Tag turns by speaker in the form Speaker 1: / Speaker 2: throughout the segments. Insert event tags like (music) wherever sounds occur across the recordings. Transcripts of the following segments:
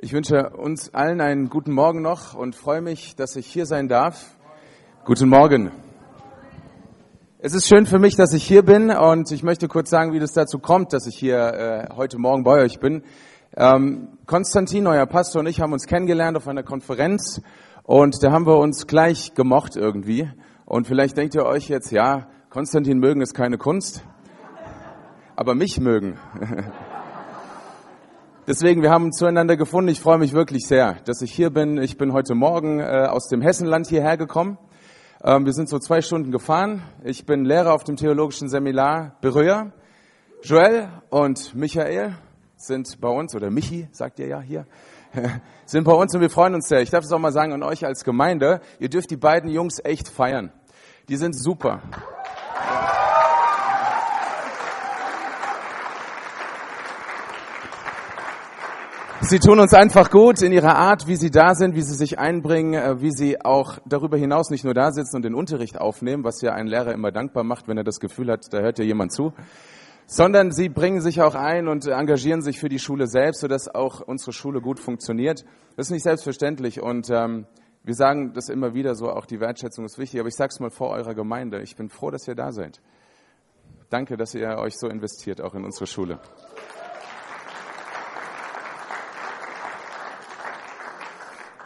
Speaker 1: Ich wünsche uns allen einen guten Morgen noch und freue mich, dass ich hier sein darf. Guten Morgen. Es ist schön für mich, dass ich hier bin und ich möchte kurz sagen, wie das dazu kommt, dass ich hier äh, heute Morgen bei euch bin. Ähm, Konstantin, euer Pastor und ich haben uns kennengelernt auf einer Konferenz und da haben wir uns gleich gemocht irgendwie. Und vielleicht denkt ihr euch jetzt, ja, Konstantin mögen ist keine Kunst, aber mich mögen. (laughs) Deswegen, wir haben zueinander gefunden. Ich freue mich wirklich sehr, dass ich hier bin. Ich bin heute Morgen äh, aus dem Hessenland hierher gekommen. Ähm, wir sind so zwei Stunden gefahren. Ich bin Lehrer auf dem theologischen Seminar Berühr. Joel und Michael sind bei uns, oder Michi, sagt ihr ja hier, (laughs) sind bei uns und wir freuen uns sehr. Ich darf es auch mal sagen an euch als Gemeinde, ihr dürft die beiden Jungs echt feiern. Die sind super. Sie tun uns einfach gut in ihrer Art, wie sie da sind, wie sie sich einbringen, äh, wie sie auch darüber hinaus nicht nur da sitzen und den Unterricht aufnehmen, was ja ein Lehrer immer dankbar macht, wenn er das Gefühl hat, da hört ja jemand zu, sondern sie bringen sich auch ein und engagieren sich für die Schule selbst, sodass auch unsere Schule gut funktioniert. Das ist nicht selbstverständlich und ähm, wir sagen das immer wieder so, auch die Wertschätzung ist wichtig, aber ich sage es mal vor eurer Gemeinde. Ich bin froh, dass ihr da seid. Danke, dass ihr euch so investiert, auch in unsere Schule.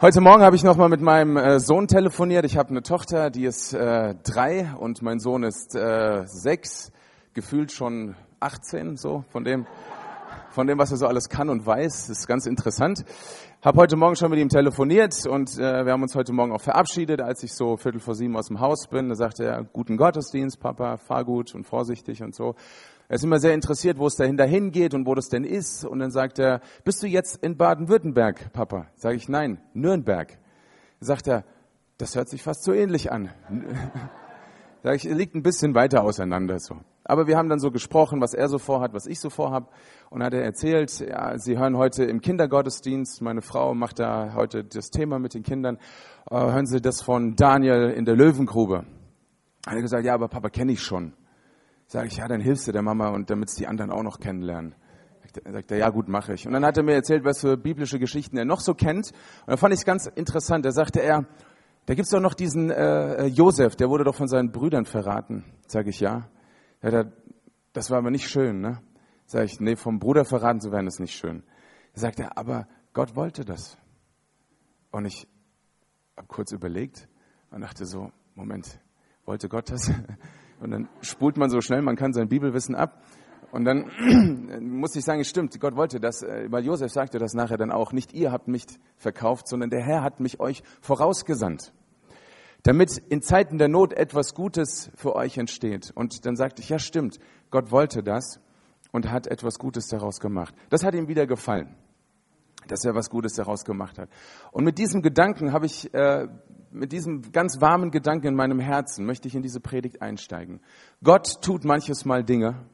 Speaker 1: Heute Morgen habe ich nochmal mit meinem äh, Sohn telefoniert. Ich habe eine Tochter, die ist äh, drei und mein Sohn ist äh, sechs, gefühlt schon 18, so von dem, von dem, was er so alles kann und weiß. Das ist ganz interessant. Habe heute Morgen schon mit ihm telefoniert und äh, wir haben uns heute Morgen auch verabschiedet, als ich so Viertel vor sieben aus dem Haus bin. Da sagte er, guten Gottesdienst, Papa, fahr gut und vorsichtig und so. Er ist immer sehr interessiert, wo es dahinter hingeht und wo das denn ist. Und dann sagt er, bist du jetzt in Baden-Württemberg, Papa? Sage ich, nein, Nürnberg. Sagt er, das hört sich fast so ähnlich an. (laughs) Sag ich, liegt ein bisschen weiter auseinander so. Aber wir haben dann so gesprochen, was er so vorhat, was ich so vorhab. Und hat er erzählt, ja, Sie hören heute im Kindergottesdienst, meine Frau macht da heute das Thema mit den Kindern, äh, hören Sie das von Daniel in der Löwengrube. Hat er gesagt, ja, aber Papa kenne ich schon. Sage ich, ja, dann hilfst du der Mama und damit es die anderen auch noch kennenlernen. Dann sagt er, ja gut, mache ich. Und dann hat er mir erzählt, was für biblische Geschichten er noch so kennt. Und da fand ich es ganz interessant. Da sagte er, da gibt's doch noch diesen äh, Josef, der wurde doch von seinen Brüdern verraten. Sage ich, ja. ja das war aber nicht schön, ne? Sag ich, nee, vom Bruder verraten zu werden ist nicht schön. Da sagt er, aber Gott wollte das. Und ich habe kurz überlegt und dachte so, Moment, wollte Gott das? Und dann spult man so schnell, man kann sein Bibelwissen ab. Und dann (clears throat) muss ich sagen, es stimmt, Gott wollte das, äh, weil Josef sagte das nachher dann auch, nicht ihr habt mich verkauft, sondern der Herr hat mich euch vorausgesandt, damit in Zeiten der Not etwas Gutes für euch entsteht. Und dann sagte ich, ja stimmt, Gott wollte das und hat etwas Gutes daraus gemacht. Das hat ihm wieder gefallen, dass er was Gutes daraus gemacht hat. Und mit diesem Gedanken habe ich äh, mit diesem ganz warmen Gedanken in meinem Herzen möchte ich in diese Predigt einsteigen. Gott tut manches Mal Dinge,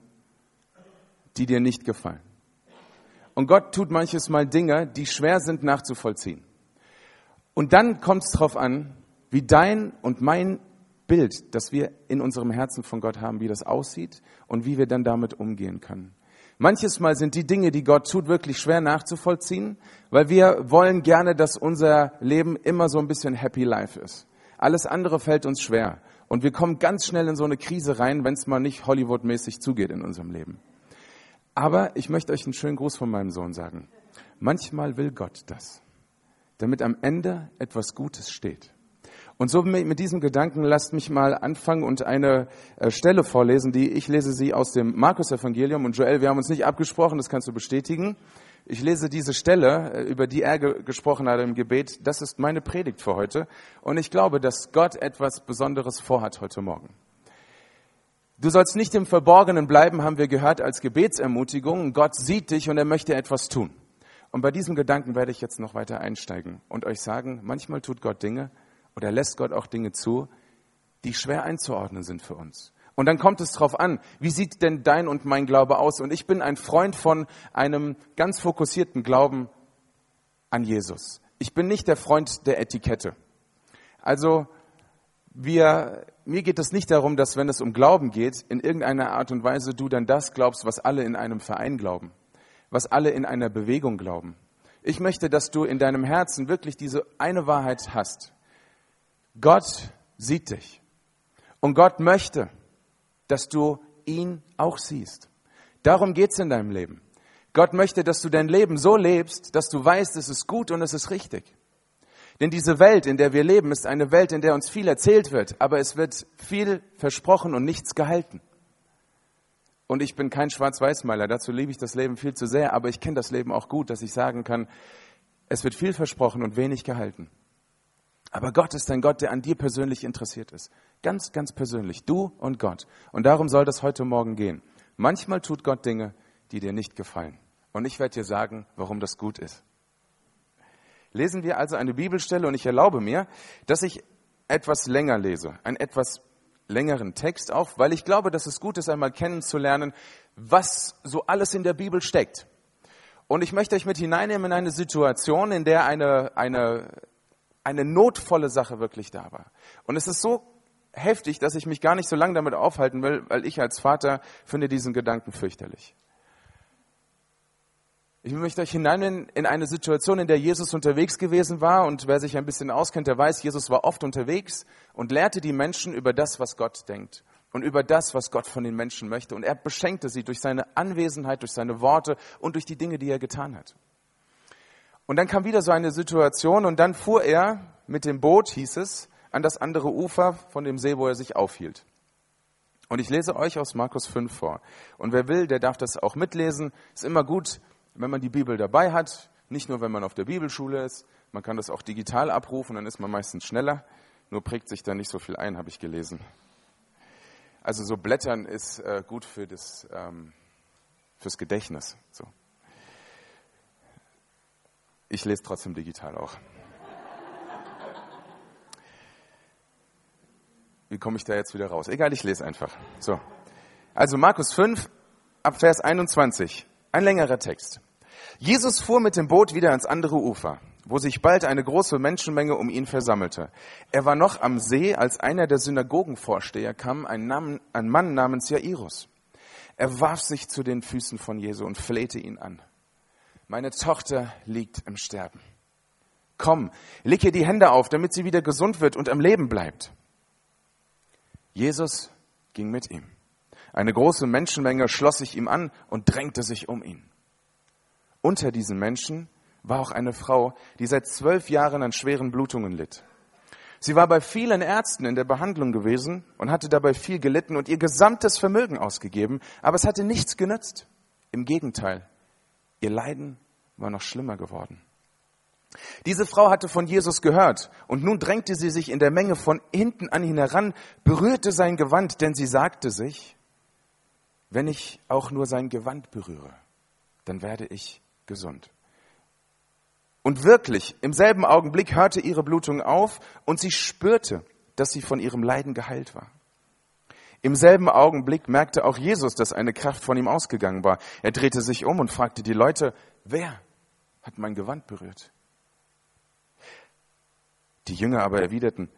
Speaker 1: die dir nicht gefallen. Und Gott tut manches Mal Dinge, die schwer sind nachzuvollziehen. Und dann kommt es darauf an, wie dein und mein Bild, das wir in unserem Herzen von Gott haben, wie das aussieht und wie wir dann damit umgehen können. Manches Mal sind die Dinge, die Gott tut, wirklich schwer nachzuvollziehen, weil wir wollen gerne, dass unser Leben immer so ein bisschen Happy Life ist. Alles andere fällt uns schwer. Und wir kommen ganz schnell in so eine Krise rein, wenn es mal nicht Hollywood-mäßig zugeht in unserem Leben. Aber ich möchte euch einen schönen Gruß von meinem Sohn sagen. Manchmal will Gott das, damit am Ende etwas Gutes steht. Und so mit diesem Gedanken lasst mich mal anfangen und eine äh, Stelle vorlesen, die ich lese sie aus dem Markus-Evangelium. Und Joel, wir haben uns nicht abgesprochen, das kannst du bestätigen. Ich lese diese Stelle, äh, über die er gesprochen hat im Gebet. Das ist meine Predigt für heute. Und ich glaube, dass Gott etwas Besonderes vorhat heute Morgen. Du sollst nicht im Verborgenen bleiben, haben wir gehört als Gebetsermutigung. Gott sieht dich und er möchte etwas tun. Und bei diesem Gedanken werde ich jetzt noch weiter einsteigen und euch sagen, manchmal tut Gott Dinge, oder lässt Gott auch Dinge zu, die schwer einzuordnen sind für uns. Und dann kommt es darauf an, wie sieht denn dein und mein Glaube aus? Und ich bin ein Freund von einem ganz fokussierten Glauben an Jesus. Ich bin nicht der Freund der Etikette. Also wir, mir geht es nicht darum, dass wenn es um Glauben geht, in irgendeiner Art und Weise du dann das glaubst, was alle in einem Verein glauben, was alle in einer Bewegung glauben. Ich möchte, dass du in deinem Herzen wirklich diese eine Wahrheit hast. Gott sieht dich. Und Gott möchte, dass du ihn auch siehst. Darum geht's in deinem Leben. Gott möchte, dass du dein Leben so lebst, dass du weißt, es ist gut und es ist richtig. Denn diese Welt, in der wir leben, ist eine Welt, in der uns viel erzählt wird, aber es wird viel versprochen und nichts gehalten. Und ich bin kein Schwarz-Weiß-Maler, dazu liebe ich das Leben viel zu sehr, aber ich kenne das Leben auch gut, dass ich sagen kann, es wird viel versprochen und wenig gehalten. Aber Gott ist ein Gott, der an dir persönlich interessiert ist. Ganz, ganz persönlich. Du und Gott. Und darum soll das heute Morgen gehen. Manchmal tut Gott Dinge, die dir nicht gefallen. Und ich werde dir sagen, warum das gut ist. Lesen wir also eine Bibelstelle und ich erlaube mir, dass ich etwas länger lese, einen etwas längeren Text auch, weil ich glaube, dass es gut ist, einmal kennenzulernen, was so alles in der Bibel steckt. Und ich möchte euch mit hineinnehmen in eine Situation, in der eine, eine, eine notvolle Sache wirklich da war. Und es ist so heftig, dass ich mich gar nicht so lange damit aufhalten will, weil ich als Vater finde diesen Gedanken fürchterlich. Ich möchte euch hinein in eine Situation, in der Jesus unterwegs gewesen war. Und wer sich ein bisschen auskennt, der weiß, Jesus war oft unterwegs und lehrte die Menschen über das, was Gott denkt und über das, was Gott von den Menschen möchte. Und er beschenkte sie durch seine Anwesenheit, durch seine Worte und durch die Dinge, die er getan hat. Und dann kam wieder so eine Situation und dann fuhr er mit dem Boot, hieß es, an das andere Ufer von dem See, wo er sich aufhielt. Und ich lese euch aus Markus 5 vor. Und wer will, der darf das auch mitlesen. Ist immer gut, wenn man die Bibel dabei hat, nicht nur wenn man auf der Bibelschule ist, man kann das auch digital abrufen, dann ist man meistens schneller, nur prägt sich da nicht so viel ein, habe ich gelesen. Also so Blättern ist äh, gut für das, ähm, fürs Gedächtnis. So. Ich lese trotzdem digital auch. Wie komme ich da jetzt wieder raus? Egal, ich lese einfach. So. Also Markus 5 ab Vers 21. Ein längerer Text. Jesus fuhr mit dem Boot wieder ans andere Ufer, wo sich bald eine große Menschenmenge um ihn versammelte. Er war noch am See, als einer der Synagogenvorsteher kam, ein, Mann, namens Jairus. Er warf sich zu den Füßen von Jesu und flehte ihn an. Meine Tochter liegt im Sterben. Komm, leg ihr die Hände auf, damit sie wieder gesund wird und am Leben bleibt. Jesus ging mit ihm. Eine große Menschenmenge schloss sich ihm an und drängte sich um ihn. Unter diesen Menschen war auch eine Frau, die seit zwölf Jahren an schweren Blutungen litt. Sie war bei vielen Ärzten in der Behandlung gewesen und hatte dabei viel gelitten und ihr gesamtes Vermögen ausgegeben, aber es hatte nichts genützt. Im Gegenteil, ihr Leiden war noch schlimmer geworden. Diese Frau hatte von Jesus gehört und nun drängte sie sich in der Menge von hinten an ihn heran, berührte sein Gewand, denn sie sagte sich, wenn ich auch nur sein Gewand berühre, dann werde ich gesund. Und wirklich, im selben Augenblick hörte ihre Blutung auf und sie spürte, dass sie von ihrem Leiden geheilt war. Im selben Augenblick merkte auch Jesus, dass eine Kraft von ihm ausgegangen war. Er drehte sich um und fragte die Leute, wer hat mein Gewand berührt? Die Jünger aber erwiderten,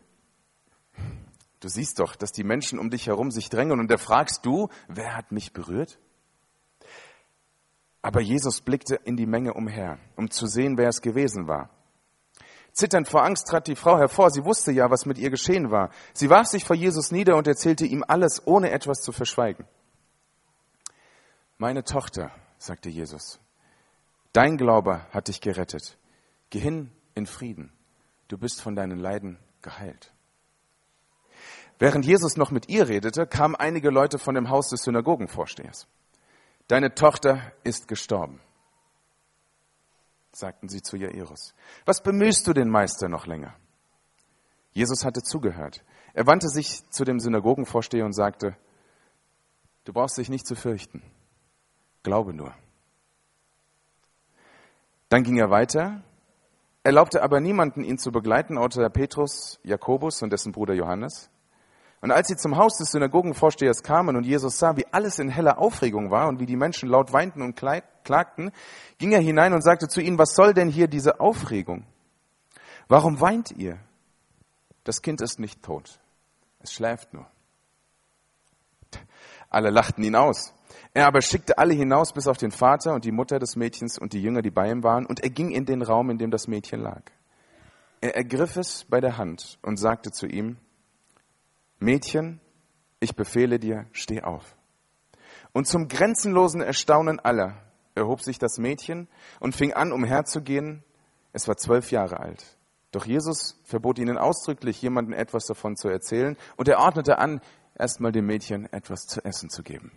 Speaker 1: Du siehst doch, dass die Menschen um dich herum sich drängen und da fragst du, wer hat mich berührt? Aber Jesus blickte in die Menge umher, um zu sehen, wer es gewesen war. Zitternd vor Angst trat die Frau hervor. Sie wusste ja, was mit ihr geschehen war. Sie warf sich vor Jesus nieder und erzählte ihm alles, ohne etwas zu verschweigen. Meine Tochter, sagte Jesus, dein Glaube hat dich gerettet. Geh hin in Frieden. Du bist von deinen Leiden geheilt. Während Jesus noch mit ihr redete, kamen einige Leute von dem Haus des Synagogenvorstehers. Deine Tochter ist gestorben, sagten sie zu Jairus. Was bemühst du den Meister noch länger? Jesus hatte zugehört. Er wandte sich zu dem Synagogenvorsteher und sagte, du brauchst dich nicht zu fürchten. Glaube nur. Dann ging er weiter, erlaubte aber niemanden, ihn zu begleiten, außer Petrus, Jakobus und dessen Bruder Johannes. Und als sie zum Haus des Synagogenvorstehers kamen und Jesus sah, wie alles in heller Aufregung war und wie die Menschen laut weinten und klagten, ging er hinein und sagte zu ihnen, was soll denn hier diese Aufregung? Warum weint ihr? Das Kind ist nicht tot. Es schläft nur. Alle lachten ihn aus. Er aber schickte alle hinaus, bis auf den Vater und die Mutter des Mädchens und die Jünger, die bei ihm waren, und er ging in den Raum, in dem das Mädchen lag. Er ergriff es bei der Hand und sagte zu ihm, Mädchen, ich befehle dir, steh auf. Und zum grenzenlosen Erstaunen aller erhob sich das Mädchen und fing an, umherzugehen. Es war zwölf Jahre alt. Doch Jesus verbot ihnen ausdrücklich, jemandem etwas davon zu erzählen, und er ordnete an, erstmal dem Mädchen etwas zu essen zu geben.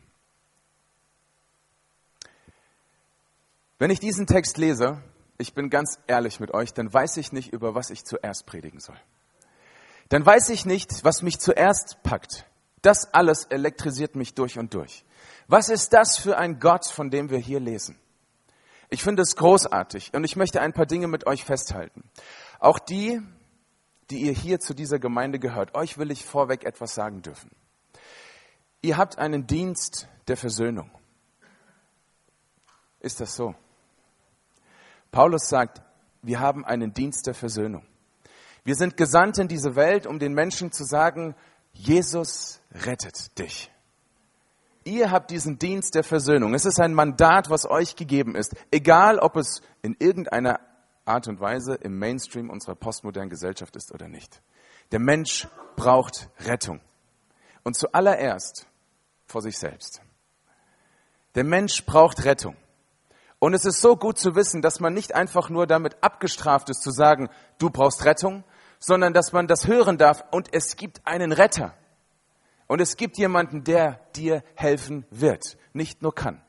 Speaker 1: Wenn ich diesen Text lese, ich bin ganz ehrlich mit euch, dann weiß ich nicht, über was ich zuerst predigen soll. Dann weiß ich nicht, was mich zuerst packt. Das alles elektrisiert mich durch und durch. Was ist das für ein Gott, von dem wir hier lesen? Ich finde es großartig und ich möchte ein paar Dinge mit euch festhalten. Auch die, die ihr hier zu dieser Gemeinde gehört, euch will ich vorweg etwas sagen dürfen. Ihr habt einen Dienst der Versöhnung. Ist das so? Paulus sagt, wir haben einen Dienst der Versöhnung. Wir sind gesandt in diese Welt, um den Menschen zu sagen, Jesus rettet dich. Ihr habt diesen Dienst der Versöhnung. Es ist ein Mandat, was euch gegeben ist, egal ob es in irgendeiner Art und Weise im Mainstream unserer postmodernen Gesellschaft ist oder nicht. Der Mensch braucht Rettung. Und zuallererst vor sich selbst. Der Mensch braucht Rettung. Und es ist so gut zu wissen, dass man nicht einfach nur damit abgestraft ist zu sagen, du brauchst Rettung, sondern dass man das hören darf und es gibt einen Retter. Und es gibt jemanden, der dir helfen wird, nicht nur kann.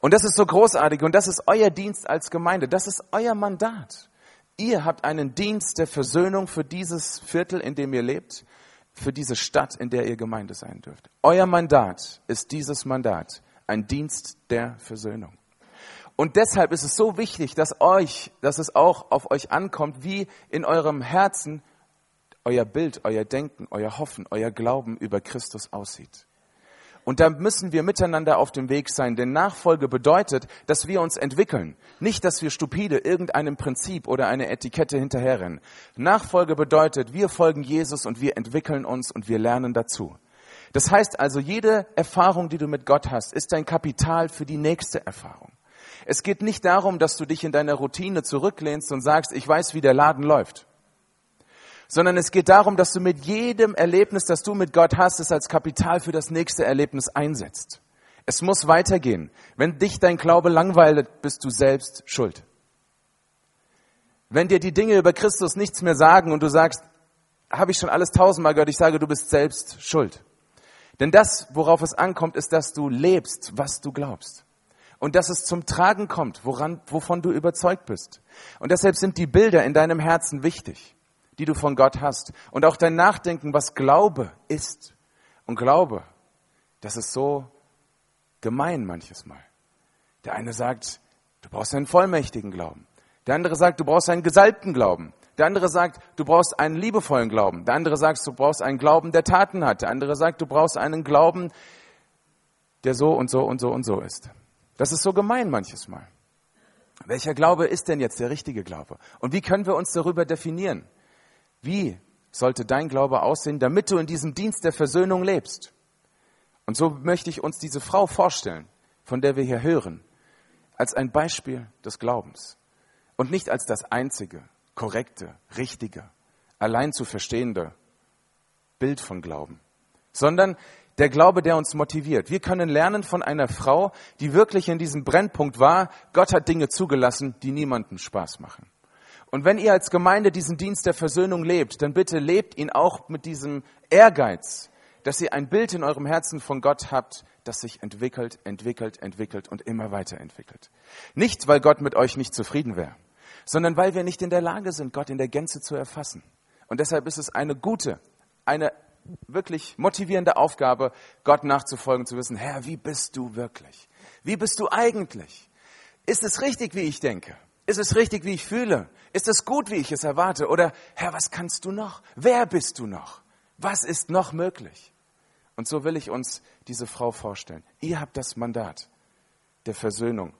Speaker 1: Und das ist so großartig und das ist euer Dienst als Gemeinde, das ist euer Mandat. Ihr habt einen Dienst der Versöhnung für dieses Viertel, in dem ihr lebt, für diese Stadt, in der ihr Gemeinde sein dürft. Euer Mandat ist dieses Mandat, ein Dienst der Versöhnung. Und deshalb ist es so wichtig, dass euch, dass es auch auf euch ankommt, wie in eurem Herzen euer Bild, euer Denken, euer Hoffen, euer Glauben über Christus aussieht. Und da müssen wir miteinander auf dem Weg sein, denn Nachfolge bedeutet, dass wir uns entwickeln. Nicht, dass wir stupide irgendeinem Prinzip oder eine Etikette hinterherrennen. Nachfolge bedeutet, wir folgen Jesus und wir entwickeln uns und wir lernen dazu. Das heißt also, jede Erfahrung, die du mit Gott hast, ist dein Kapital für die nächste Erfahrung. Es geht nicht darum, dass du dich in deiner Routine zurücklehnst und sagst, ich weiß, wie der Laden läuft. Sondern es geht darum, dass du mit jedem Erlebnis, das du mit Gott hast, es als Kapital für das nächste Erlebnis einsetzt. Es muss weitergehen. Wenn dich dein Glaube langweilt, bist du selbst schuld. Wenn dir die Dinge über Christus nichts mehr sagen und du sagst, habe ich schon alles tausendmal gehört, ich sage, du bist selbst schuld. Denn das, worauf es ankommt, ist, dass du lebst, was du glaubst und dass es zum Tragen kommt, woran, wovon du überzeugt bist. Und deshalb sind die Bilder in deinem Herzen wichtig, die du von Gott hast. Und auch dein Nachdenken, was Glaube ist. Und Glaube, das ist so gemein manches Mal. Der eine sagt, du brauchst einen vollmächtigen Glauben. Der andere sagt, du brauchst einen gesalbten Glauben. Der andere sagt, du brauchst einen liebevollen Glauben. Der andere sagt, du brauchst einen Glauben, der Taten hat. Der andere sagt, du brauchst einen Glauben, der so und so und so und so ist. Das ist so gemein manches Mal. Welcher Glaube ist denn jetzt der richtige Glaube? Und wie können wir uns darüber definieren? Wie sollte dein Glaube aussehen, damit du in diesem Dienst der Versöhnung lebst? Und so möchte ich uns diese Frau vorstellen, von der wir hier hören, als ein Beispiel des Glaubens. Und nicht als das einzige, korrekte, richtige, allein zu verstehende Bild von Glauben, sondern der Glaube, der uns motiviert. Wir können lernen von einer Frau, die wirklich in diesem Brennpunkt war. Gott hat Dinge zugelassen, die niemandem Spaß machen. Und wenn ihr als Gemeinde diesen Dienst der Versöhnung lebt, dann bitte lebt ihn auch mit diesem Ehrgeiz, dass ihr ein Bild in eurem Herzen von Gott habt, das sich entwickelt, entwickelt, entwickelt und immer weiterentwickelt. Nicht, weil Gott mit euch nicht zufrieden wäre, sondern weil wir nicht in der Lage sind, Gott in der Gänze zu erfassen. Und deshalb ist es eine gute, eine wirklich motivierende Aufgabe, Gott nachzufolgen, zu wissen, Herr, wie bist du wirklich? Wie bist du eigentlich? Ist es richtig, wie ich denke? Ist es richtig, wie ich fühle? Ist es gut, wie ich es erwarte? Oder, Herr, was kannst du noch? Wer bist du noch? Was ist noch möglich? Und so will ich uns diese Frau vorstellen. Ihr habt das Mandat der Versöhnung,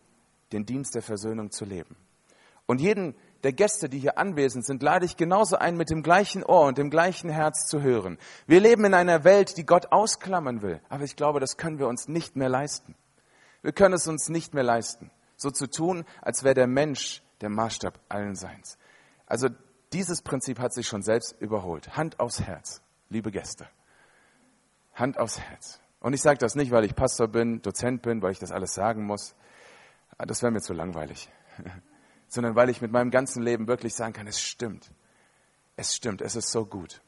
Speaker 1: den Dienst der Versöhnung zu leben. Und jeden, der Gäste, die hier anwesend sind, lade ich genauso ein, mit dem gleichen Ohr und dem gleichen Herz zu hören. Wir leben in einer Welt, die Gott ausklammern will. Aber ich glaube, das können wir uns nicht mehr leisten. Wir können es uns nicht mehr leisten, so zu tun, als wäre der Mensch der Maßstab allen Seins. Also dieses Prinzip hat sich schon selbst überholt. Hand aufs Herz, liebe Gäste. Hand aufs Herz. Und ich sage das nicht, weil ich Pastor bin, Dozent bin, weil ich das alles sagen muss. Das wäre mir zu langweilig. (laughs) Sondern weil ich mit meinem ganzen Leben wirklich sagen kann, es stimmt. Es stimmt, es ist so gut,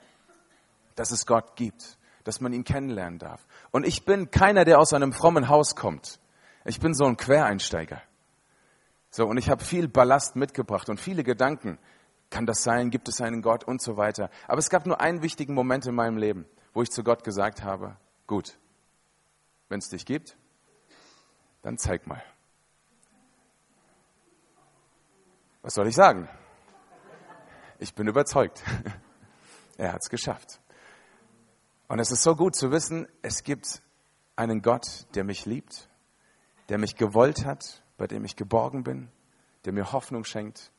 Speaker 1: dass es Gott gibt, dass man ihn kennenlernen darf. Und ich bin keiner, der aus einem frommen Haus kommt. Ich bin so ein Quereinsteiger. So, und ich habe viel Ballast mitgebracht und viele Gedanken. Kann das sein? Gibt es einen Gott? Und so weiter. Aber es gab nur einen wichtigen Moment in meinem Leben, wo ich zu Gott gesagt habe, gut, wenn es dich gibt, dann zeig mal. Was soll ich sagen? Ich bin überzeugt. (laughs) Er hat es geschafft. Und es ist so gut zu wissen, es gibt einen Gott, der mich liebt, der mich gewollt hat, bei dem ich geborgen bin, der mir Hoffnung schenkt,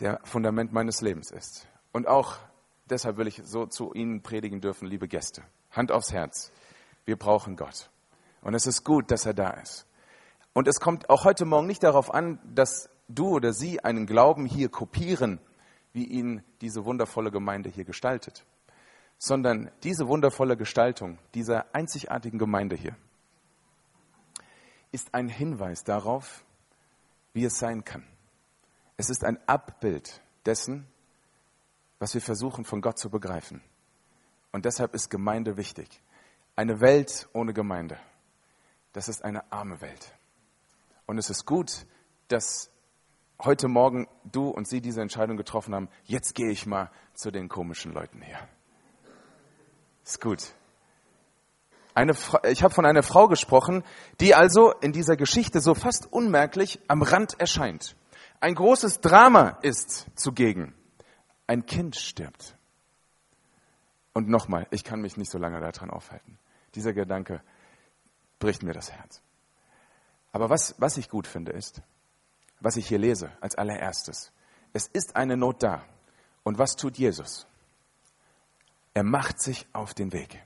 Speaker 1: der Fundament meines Lebens ist. Und auch deshalb will ich so zu Ihnen predigen dürfen, liebe Gäste. Hand aufs Herz. Wir brauchen Gott. Und es ist gut, dass er da ist. Und es kommt auch heute Morgen nicht darauf an, dass du oder sie einen Glauben hier kopieren, wie ihn diese wundervolle Gemeinde hier gestaltet, sondern diese wundervolle Gestaltung dieser einzigartigen Gemeinde hier ist ein Hinweis darauf, wie es sein kann. Es ist ein Abbild dessen, was wir versuchen von Gott zu begreifen. Und deshalb ist Gemeinde wichtig. Eine Welt ohne Gemeinde, das ist eine arme Welt. Und es ist gut, dass heute Morgen du und sie diese Entscheidung getroffen haben, jetzt gehe ich mal zu den komischen Leuten hier. Ist gut. Eine, ich habe von einer Frau gesprochen, die also in dieser Geschichte so fast unmerklich am Rand erscheint. Ein großes Drama ist zugegen. Ein Kind stirbt. Und nochmal, ich kann mich nicht so lange daran aufhalten. Dieser Gedanke bricht mir das Herz. Aber was, was ich gut finde, ist, was ich hier lese als allererstes. Es ist eine Not da. Und was tut Jesus? Er macht sich auf den Weg.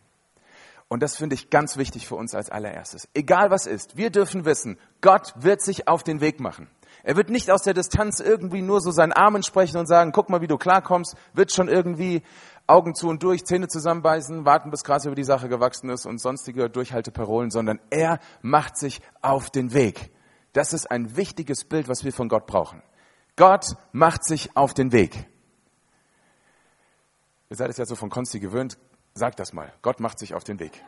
Speaker 1: Und das finde ich ganz wichtig für uns als allererstes. Egal was ist, wir dürfen wissen, Gott wird sich auf den Weg machen. Er wird nicht aus der Distanz irgendwie nur so seinen Armen sprechen und sagen, guck mal, wie du klarkommst, wird schon irgendwie Augen zu und durch, Zähne zusammenbeißen, warten, bis Gras über die Sache gewachsen ist und sonstige Durchhalteparolen, sondern er macht sich auf den Weg. Das ist ein wichtiges Bild, was wir von Gott brauchen. Gott macht sich auf den Weg. Ihr seid es ja so von Konsti gewöhnt. Sagt das mal. Gott macht sich auf den Weg.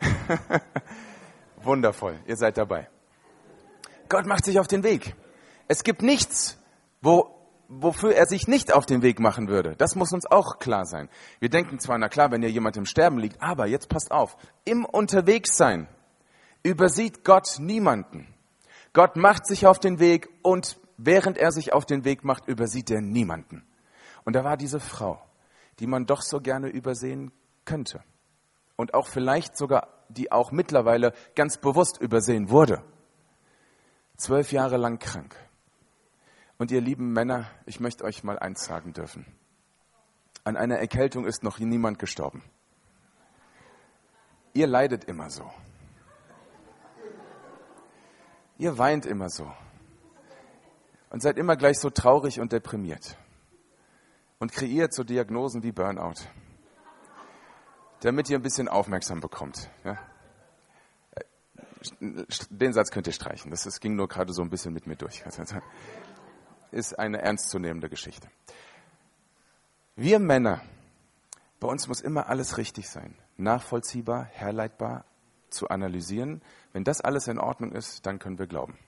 Speaker 1: (laughs) Wundervoll. Ihr seid dabei. Gott macht sich auf den Weg. Es gibt nichts, wo wofür er sich nicht auf den Weg machen würde. Das muss uns auch klar sein. Wir denken zwar, na klar, wenn hier jemand im Sterben liegt, aber jetzt passt auf, im Unterwegssein übersieht Gott niemanden. Gott macht sich auf den Weg und während er sich auf den Weg macht, übersieht er niemanden. Und da war diese Frau, die man doch so gerne übersehen könnte. Und auch vielleicht sogar, die auch mittlerweile ganz bewusst übersehen wurde. Zwölf Jahre lang krank und ihr lieben Männer, ich möchte euch mal eins sagen dürfen. An einer Erkältung ist noch niemand gestorben. Ihr leidet immer so. Ihr weint immer so. Und seid immer gleich so traurig und deprimiert. Und kreiert so Diagnosen wie Burnout. Damit ihr ein bisschen aufmerksam bekommt. Ja? Den Satz könnt ihr streichen. Das, das ging nur gerade so ein bisschen mit mir durch (laughs) ist eine ernstzunehmende Geschichte. Wir Männer, bei uns muss immer alles richtig sein, nachvollziehbar, herleitbar, zu analysieren. Wenn das alles in Ordnung ist, dann können wir glauben.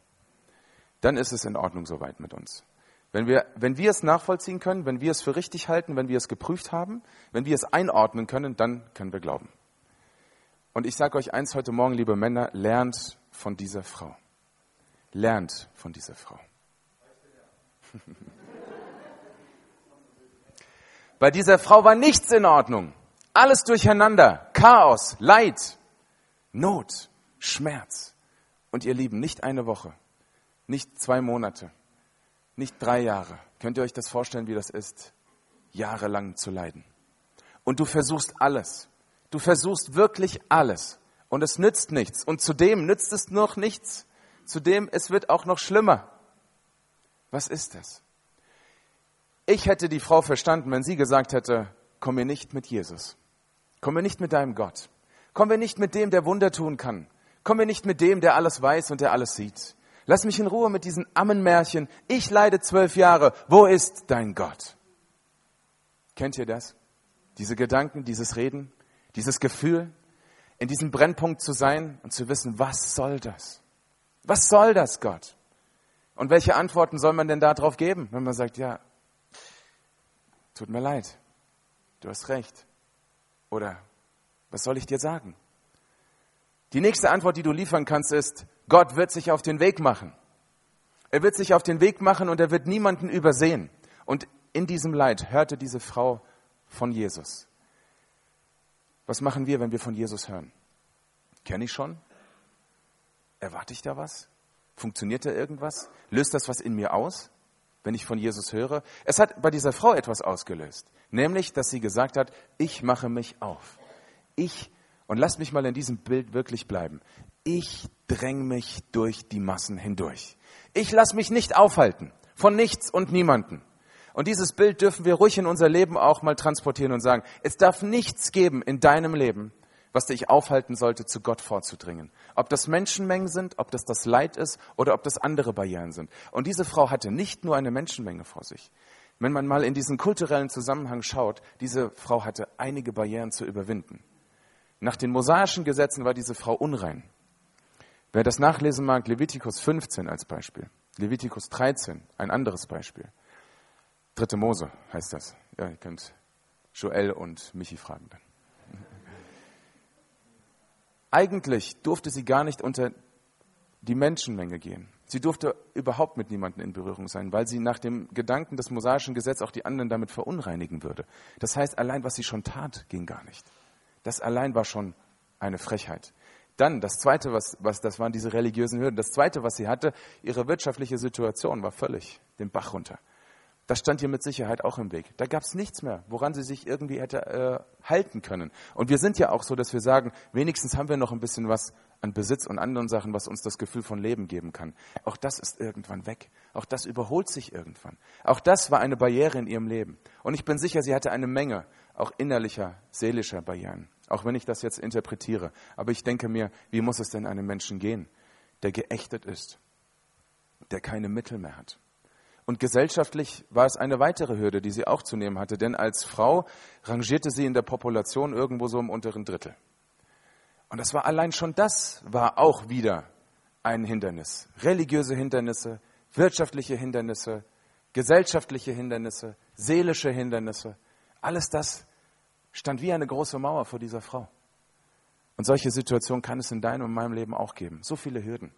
Speaker 1: Dann ist es in Ordnung soweit mit uns. Wenn wir, wenn wir es nachvollziehen können, wenn wir es für richtig halten, wenn wir es geprüft haben, wenn wir es einordnen können, dann können wir glauben. Und ich sage euch eins heute Morgen, liebe Männer, lernt von dieser Frau. Lernt von dieser Frau. (laughs) Bei dieser Frau war nichts in Ordnung. Alles durcheinander. Chaos, Leid, Not, Schmerz. Und ihr Lieben, nicht eine Woche, nicht zwei Monate, nicht drei Jahre. Könnt ihr euch das vorstellen, wie das ist, jahrelang zu leiden? Und du versuchst alles. Du versuchst wirklich alles. Und es nützt nichts. Und zudem nützt es noch nichts. Zudem, es wird auch noch schlimmer. Was ist das? Ich hätte die Frau verstanden, wenn sie gesagt hätte, komm mir nicht mit Jesus. Komm mir nicht mit deinem Gott. Komm mir nicht mit dem, der Wunder tun kann. Komm mir nicht mit dem, der alles weiß und der alles sieht. Lass mich in Ruhe mit diesen Ammenmärchen. Ich leide zwölf Jahre. Wo ist dein Gott? Kennt ihr das? Diese Gedanken, dieses Reden, dieses Gefühl, in diesem Brennpunkt zu sein und zu wissen, was soll das? Was soll das, Gott? Und welche Antworten soll man denn darauf geben, wenn man sagt, ja, tut mir leid, du hast recht. Oder was soll ich dir sagen? Die nächste Antwort, die du liefern kannst, ist, Gott wird sich auf den Weg machen. Er wird sich auf den Weg machen und er wird niemanden übersehen. Und in diesem Leid hörte diese Frau von Jesus. Was machen wir, wenn wir von Jesus hören? Kenne ich schon? Erwarte ich da was? Funktioniert da irgendwas? Löst das was in mir aus, wenn ich von Jesus höre? Es hat bei dieser Frau etwas ausgelöst, nämlich, dass sie gesagt hat, ich mache mich auf. Ich, und lasst mich mal in diesem Bild wirklich bleiben, ich dräng mich durch die Massen hindurch. Ich lasse mich nicht aufhalten von nichts und niemanden. Und dieses Bild dürfen wir ruhig in unser Leben auch mal transportieren und sagen, es darf nichts geben in deinem Leben, was dich aufhalten sollte, zu Gott vorzudringen. Ob das Menschenmengen sind, ob das das Leid ist oder ob das andere Barrieren sind. Und diese Frau hatte nicht nur eine Menschenmenge vor sich. Wenn man mal in diesen kulturellen Zusammenhang schaut, diese Frau hatte einige Barrieren zu überwinden. Nach den mosaischen Gesetzen war diese Frau unrein. Wer das nachlesen mag, Levitikus 15 als Beispiel, Levitikus 13, ein anderes Beispiel. Dritte Mose heißt das. Ja, ihr könnt Joel und Michi fragen dann. Eigentlich durfte sie gar nicht unter die Menschenmenge gehen. Sie durfte überhaupt mit niemandem in Berührung sein, weil sie nach dem Gedanken des mosaischen Gesetzes auch die anderen damit verunreinigen würde. Das heißt, allein was sie schon tat, ging gar nicht. Das allein war schon eine Frechheit. Dann das zweite, was, was das waren diese religiösen Hürden. Das zweite, was sie hatte, ihre wirtschaftliche Situation war völlig den Bach runter. Das stand ihr mit Sicherheit auch im Weg. Da gab es nichts mehr, woran sie sich irgendwie hätte äh, halten können. Und wir sind ja auch so, dass wir sagen, wenigstens haben wir noch ein bisschen was an Besitz und anderen Sachen, was uns das Gefühl von Leben geben kann. Auch das ist irgendwann weg. Auch das überholt sich irgendwann. Auch das war eine Barriere in ihrem Leben. Und ich bin sicher, sie hatte eine Menge auch innerlicher, seelischer Barrieren. Auch wenn ich das jetzt interpretiere. Aber ich denke mir, wie muss es denn einem Menschen gehen, der geächtet ist, der keine Mittel mehr hat? Und gesellschaftlich war es eine weitere Hürde, die sie auch zu nehmen hatte, denn als Frau rangierte sie in der Population irgendwo so im unteren Drittel. Und das war allein schon das, war auch wieder ein Hindernis. Religiöse Hindernisse, wirtschaftliche Hindernisse, gesellschaftliche Hindernisse, seelische Hindernisse, alles das stand wie eine große Mauer vor dieser Frau. Und solche Situationen kann es in deinem und meinem Leben auch geben. So viele Hürden.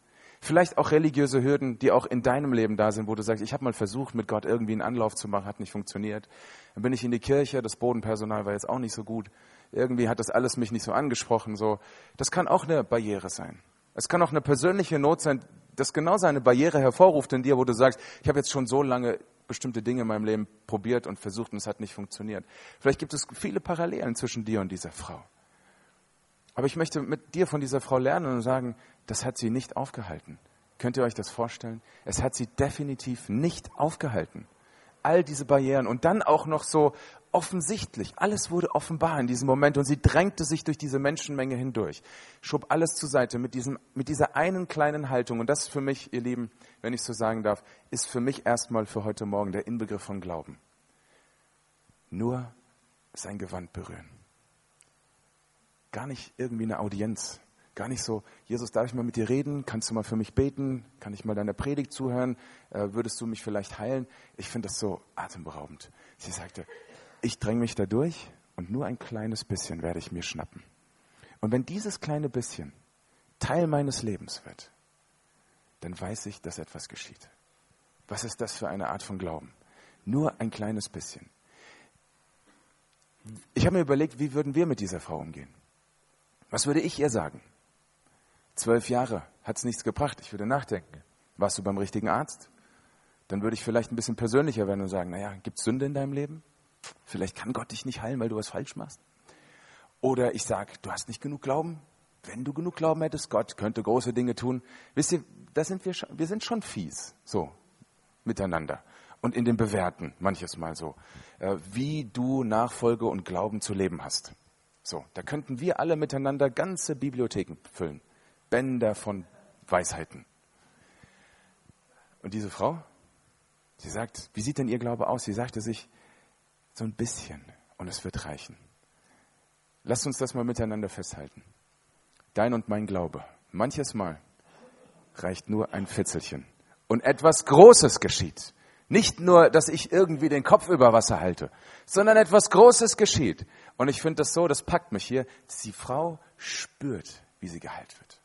Speaker 1: Vielleicht auch religiöse Hürden, die auch in deinem Leben da sind, wo du sagst, ich habe mal versucht, mit Gott irgendwie einen Anlauf zu machen, hat nicht funktioniert. Dann bin ich in die Kirche, das Bodenpersonal war jetzt auch nicht so gut. Irgendwie hat das alles mich nicht so angesprochen. So, das kann auch eine Barriere sein. Es kann auch eine persönliche Not sein, das genau seine Barriere hervorruft in dir, wo du sagst, ich habe jetzt schon so lange bestimmte Dinge in meinem Leben probiert und versucht und es hat nicht funktioniert. Vielleicht gibt es viele Parallelen zwischen dir und dieser Frau. Aber ich möchte mit dir von dieser Frau lernen und sagen, das hat sie nicht aufgehalten. Könnt ihr euch das vorstellen? Es hat sie definitiv nicht aufgehalten. All diese Barrieren und dann auch noch so offensichtlich. Alles wurde offenbar in diesem Moment und sie drängte sich durch diese Menschenmenge hindurch, schob alles zur Seite mit, diesem, mit dieser einen kleinen Haltung. Und das für mich, ihr Lieben, wenn ich so sagen darf, ist für mich erstmal für heute Morgen der Inbegriff von Glauben. Nur sein Gewand berühren. Gar nicht irgendwie eine Audienz, Gar nicht so, Jesus, darf ich mal mit dir reden? Kannst du mal für mich beten? Kann ich mal deiner Predigt zuhören? Äh, würdest du mich vielleicht heilen? Ich finde das so atemberaubend. Sie sagte, ich dränge mich da durch und nur ein kleines bisschen werde ich mir schnappen. Und wenn dieses kleine bisschen Teil meines Lebens wird, dann weiß ich, dass etwas geschieht. Was ist das für eine Art von Glauben? Nur ein kleines bisschen. Ich habe mir überlegt, wie würden wir mit dieser Frau umgehen? Was würde ich ihr sagen? Zwölf Jahre hat es nichts gebracht. Ich würde nachdenken. Warst du beim richtigen Arzt? Dann würde ich vielleicht ein bisschen persönlicher werden und sagen, naja, gibt es Sünde in deinem Leben? Vielleicht kann Gott dich nicht heilen, weil du was falsch machst. Oder ich sage, du hast nicht genug Glauben. Wenn du genug Glauben hättest, Gott könnte große Dinge tun. Wisst ihr, da sind wir, schon, wir sind schon fies, so, miteinander. Und in dem Bewerten, manches Mal so, äh, wie du Nachfolge und Glauben zu leben hast. So, da könnten wir alle miteinander ganze Bibliotheken füllen. Bänder von Weisheiten. Und diese Frau, sie sagt, wie sieht denn ihr Glaube aus? Sie sagte sich, so ein bisschen und es wird reichen. Lasst uns das mal miteinander festhalten. Dein und mein Glaube, manches Mal reicht nur ein Fitzelchen. Und etwas Großes geschieht. Nicht nur, dass ich irgendwie den Kopf über Wasser halte, sondern etwas Großes geschieht. Und ich finde das so, das packt mich hier, dass die Frau spürt, wie sie geheilt wird.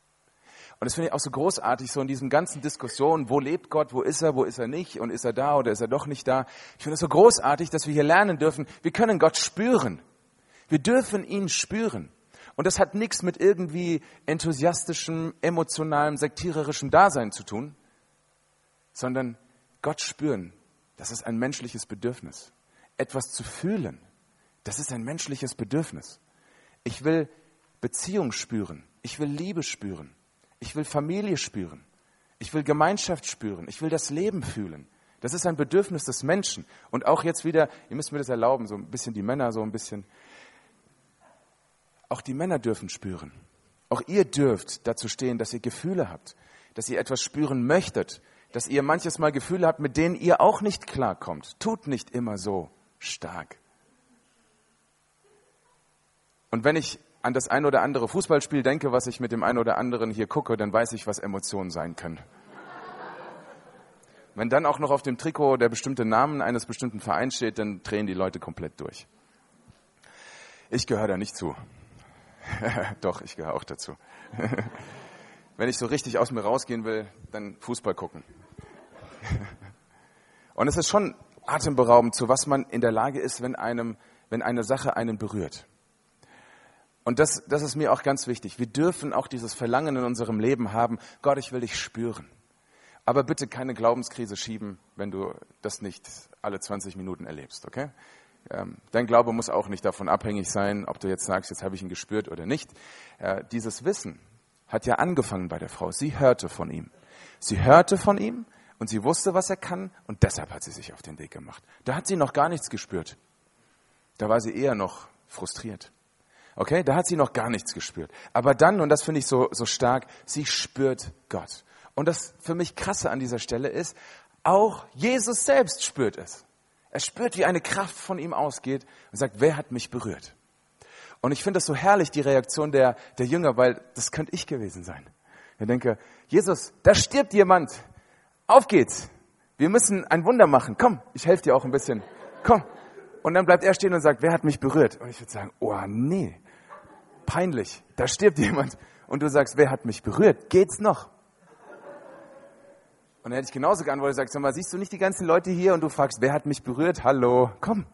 Speaker 1: Und das finde ich auch so großartig, so in diesen ganzen Diskussionen, wo lebt Gott, wo ist er, wo ist er nicht und ist er da oder ist er doch nicht da. Ich finde es so großartig, dass wir hier lernen dürfen, wir können Gott spüren. Wir dürfen ihn spüren. Und das hat nichts mit irgendwie enthusiastischem, emotionalem, sektiererischem Dasein zu tun, sondern Gott spüren, das ist ein menschliches Bedürfnis. Etwas zu fühlen, das ist ein menschliches Bedürfnis. Ich will Beziehung spüren. Ich will Liebe spüren. Ich will Familie spüren. Ich will Gemeinschaft spüren. Ich will das Leben fühlen. Das ist ein Bedürfnis des Menschen. Und auch jetzt wieder, ihr müsst mir das erlauben, so ein bisschen die Männer, so ein bisschen. Auch die Männer dürfen spüren. Auch ihr dürft dazu stehen, dass ihr Gefühle habt, dass ihr etwas spüren möchtet, dass ihr manches Mal Gefühle habt, mit denen ihr auch nicht klarkommt. Tut nicht immer so stark. Und wenn ich an das ein oder andere Fußballspiel denke, was ich mit dem einen oder anderen hier gucke, dann weiß ich, was Emotionen sein können. Wenn dann auch noch auf dem Trikot der bestimmte Name eines bestimmten Vereins steht, dann drehen die Leute komplett durch. Ich gehöre da nicht zu. (laughs) Doch, ich gehöre auch dazu. (laughs) Wenn ich so richtig aus mir rausgehen will, dann Fußball gucken. (laughs) Und es ist schon atemberaubend, zu was man in der Lage ist, wenn, einem, wenn eine Sache einen berührt. Und das, das ist mir auch ganz wichtig. Wir dürfen auch dieses Verlangen in unserem Leben haben, Gott, ich will dich spüren. Aber bitte keine Glaubenskrise schieben, wenn du das nicht alle 20 Minuten erlebst, okay? Ähm, dein Glaube muss auch nicht davon abhängig sein, ob du jetzt sagst, jetzt habe ich ihn gespürt oder nicht. Äh, dieses Wissen hat ja angefangen bei der Frau. Sie hörte von ihm. Sie hörte von ihm und sie wusste, was er kann und deshalb hat sie sich auf den Weg gemacht. Da hat sie noch gar nichts gespürt. Da war sie eher noch frustriert. Okay, da hat sie noch gar nichts gespürt. Aber dann, und das finde ich so, so stark, sie spürt Gott. Und das für mich krasse an dieser Stelle ist, auch Jesus selbst spürt es. Er spürt, wie eine Kraft von ihm ausgeht und sagt, wer hat mich berührt? Und ich finde das so herrlich, die Reaktion der, der Jünger, weil das könnte ich gewesen sein. Ich denke, Jesus, da stirbt jemand. Auf geht's. Wir müssen ein Wunder machen. Komm, ich helfe dir auch ein bisschen. Komm. Und dann bleibt er stehen und sagt, wer hat mich berührt? Und ich würde sagen, oh nee, peinlich, da stirbt (laughs) jemand. Und du sagst, wer hat mich berührt? Geht's noch? Und dann hätte ich genauso geantwortet, sag, sag mal, siehst du nicht die ganzen Leute hier und du fragst, wer hat mich berührt? Hallo, komm,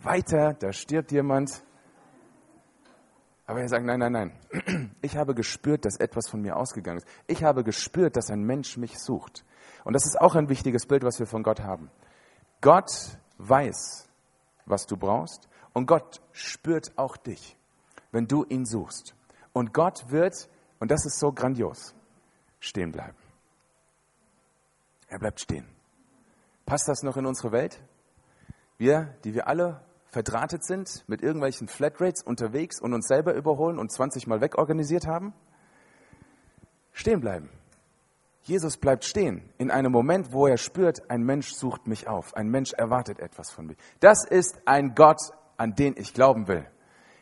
Speaker 1: weiter, da stirbt jemand. Aber er sagt, nein, nein, nein. (clears throat) Ich habe gespürt, dass etwas von mir ausgegangen ist. Ich habe gespürt, dass ein Mensch mich sucht. Und das ist auch ein wichtiges Bild, was wir von Gott haben. Gott weiß, was du brauchst und Gott spürt auch dich wenn du ihn suchst. Und Gott wird, und das ist so grandios, stehen bleiben. Er bleibt stehen. Passt das noch in unsere Welt? Wir, die wir alle verdrahtet sind, mit irgendwelchen Flatrates unterwegs und uns selber überholen und 20 Mal wegorganisiert haben? Stehen bleiben. Jesus bleibt stehen in einem Moment, wo er spürt, ein Mensch sucht mich auf, ein Mensch erwartet etwas von mir. Das ist ein Gott, an den ich glauben will